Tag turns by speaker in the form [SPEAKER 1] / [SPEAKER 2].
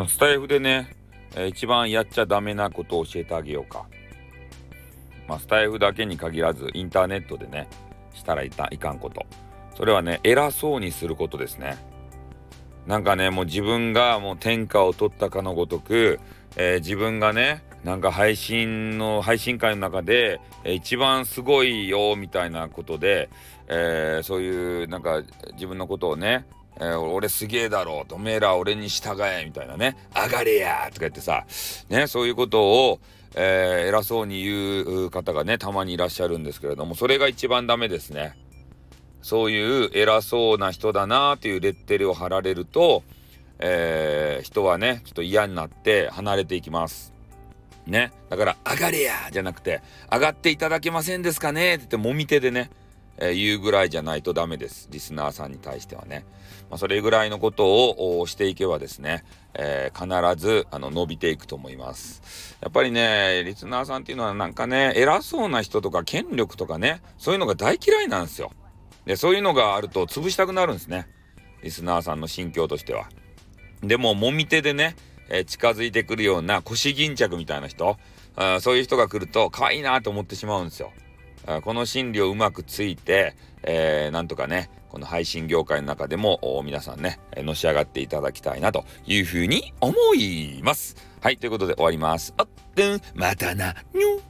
[SPEAKER 1] のスタイフでね、えー一番やっちゃダメなことを教えてあげようか。まあ、スタイフだけに限らず、インターネットでね、したらいたいかんこと。それはね、偉そうにすることですね。なんかね、もう自分がもう天下を取ったかのごとく、えー自分がね、なんか配信の、配信会の中で、えー一番すごいよ、みたいなことで、えーそういう、なんか自分のことをね、えー俺すげえだろうと、おめえら俺に従え、みたいなね、上がれやとか言ってさ、ね、そういうことを、えー偉そうに言う方がね、たまにいらっしゃるんですけれども、それが一番ダメですね。そういう偉そうな人だなっていうレッテルを貼られると、えー人はね、ちょっと嫌になって離れていきます。ね。だから、上がれやじゃなくて、上がっていただけませんですかねって言って、もみ手でね、えー言うぐらいじゃないとダメです。リスナーさんに対してはね。まあ、それぐらいのことをしていけばですね、えー必ずあの伸びていくと思います。やっぱりね、リスナーさんっていうのはなんかね、偉そうな人とか権力とかね、そういうのが大嫌いなんですよ。で、そういうのがあると潰したくなるんですね。リスナーさんの心境としては。でも、もみ手でね、えー近づいてくるような腰巾着みたいな人、あそういう人が来ると可愛いなと思ってしまうんですよ。この心理をうまくついて、えーなんとかね、この配信業界の中でも皆さんね、のし上がっていただきたいなというふうに思います。はい、ということで終わります。あってん、またな、にょ。